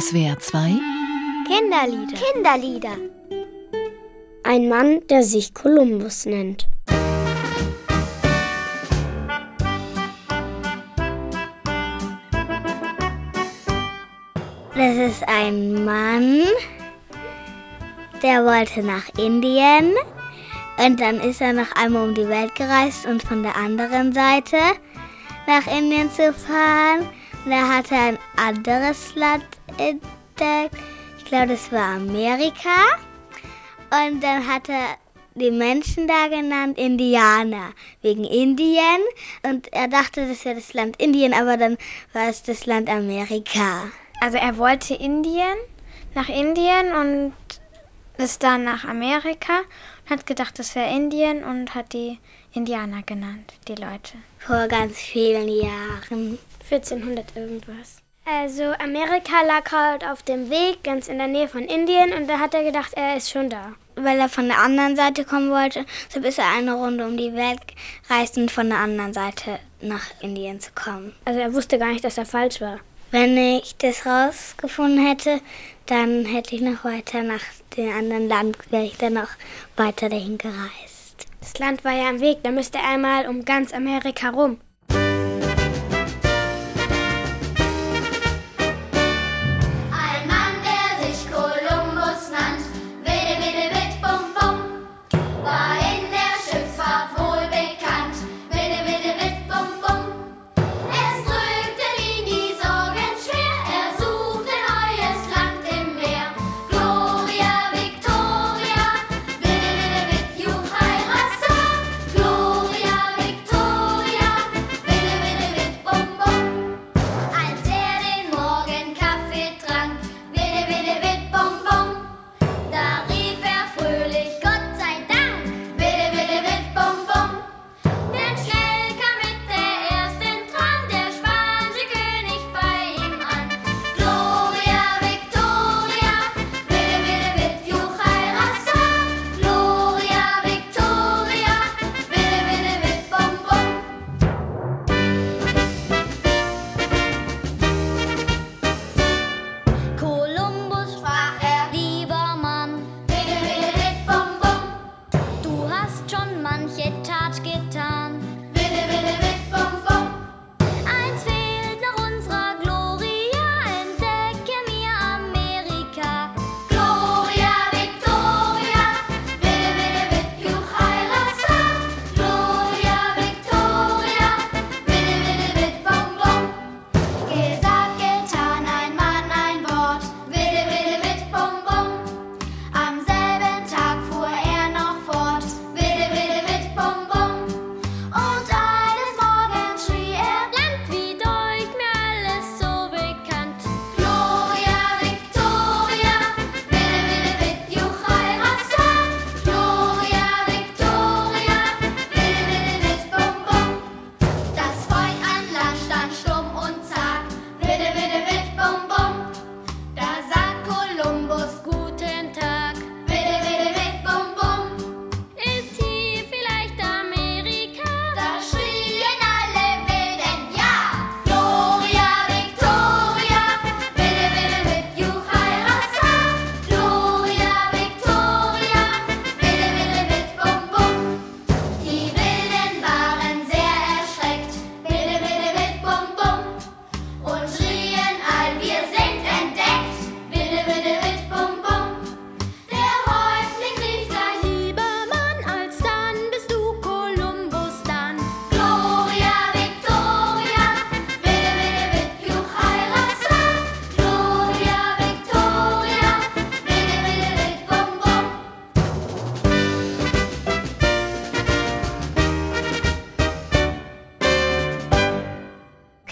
SWR 2 Kinderlieder. Kinderlieder. Ein Mann, der sich Kolumbus nennt. Das ist ein Mann, der wollte nach Indien und dann ist er noch einmal um die Welt gereist und von der anderen Seite nach Indien zu fahren. Da hat ein anderes Land entdeckt. Ich glaube, das war Amerika. Und dann hat er die Menschen da genannt Indianer, wegen Indien. Und er dachte, das wäre das Land Indien, aber dann war es das Land Amerika. Also er wollte Indien, nach Indien und ist dann nach Amerika hat gedacht, das wäre Indien und hat die Indianer genannt, die Leute. Vor ganz vielen Jahren. 1400 irgendwas. Also Amerika lag halt auf dem Weg ganz in der Nähe von Indien und da hat er gedacht, er ist schon da. Weil er von der anderen Seite kommen wollte, so ist er eine Runde um die Welt gereist, um von der anderen Seite nach Indien zu kommen. Also er wusste gar nicht, dass er falsch war. Wenn ich das rausgefunden hätte, dann hätte ich noch weiter nach dem anderen Land, wäre ich dann noch weiter dahin gereist. Das Land war ja am Weg, da müsste er einmal um ganz Amerika rum.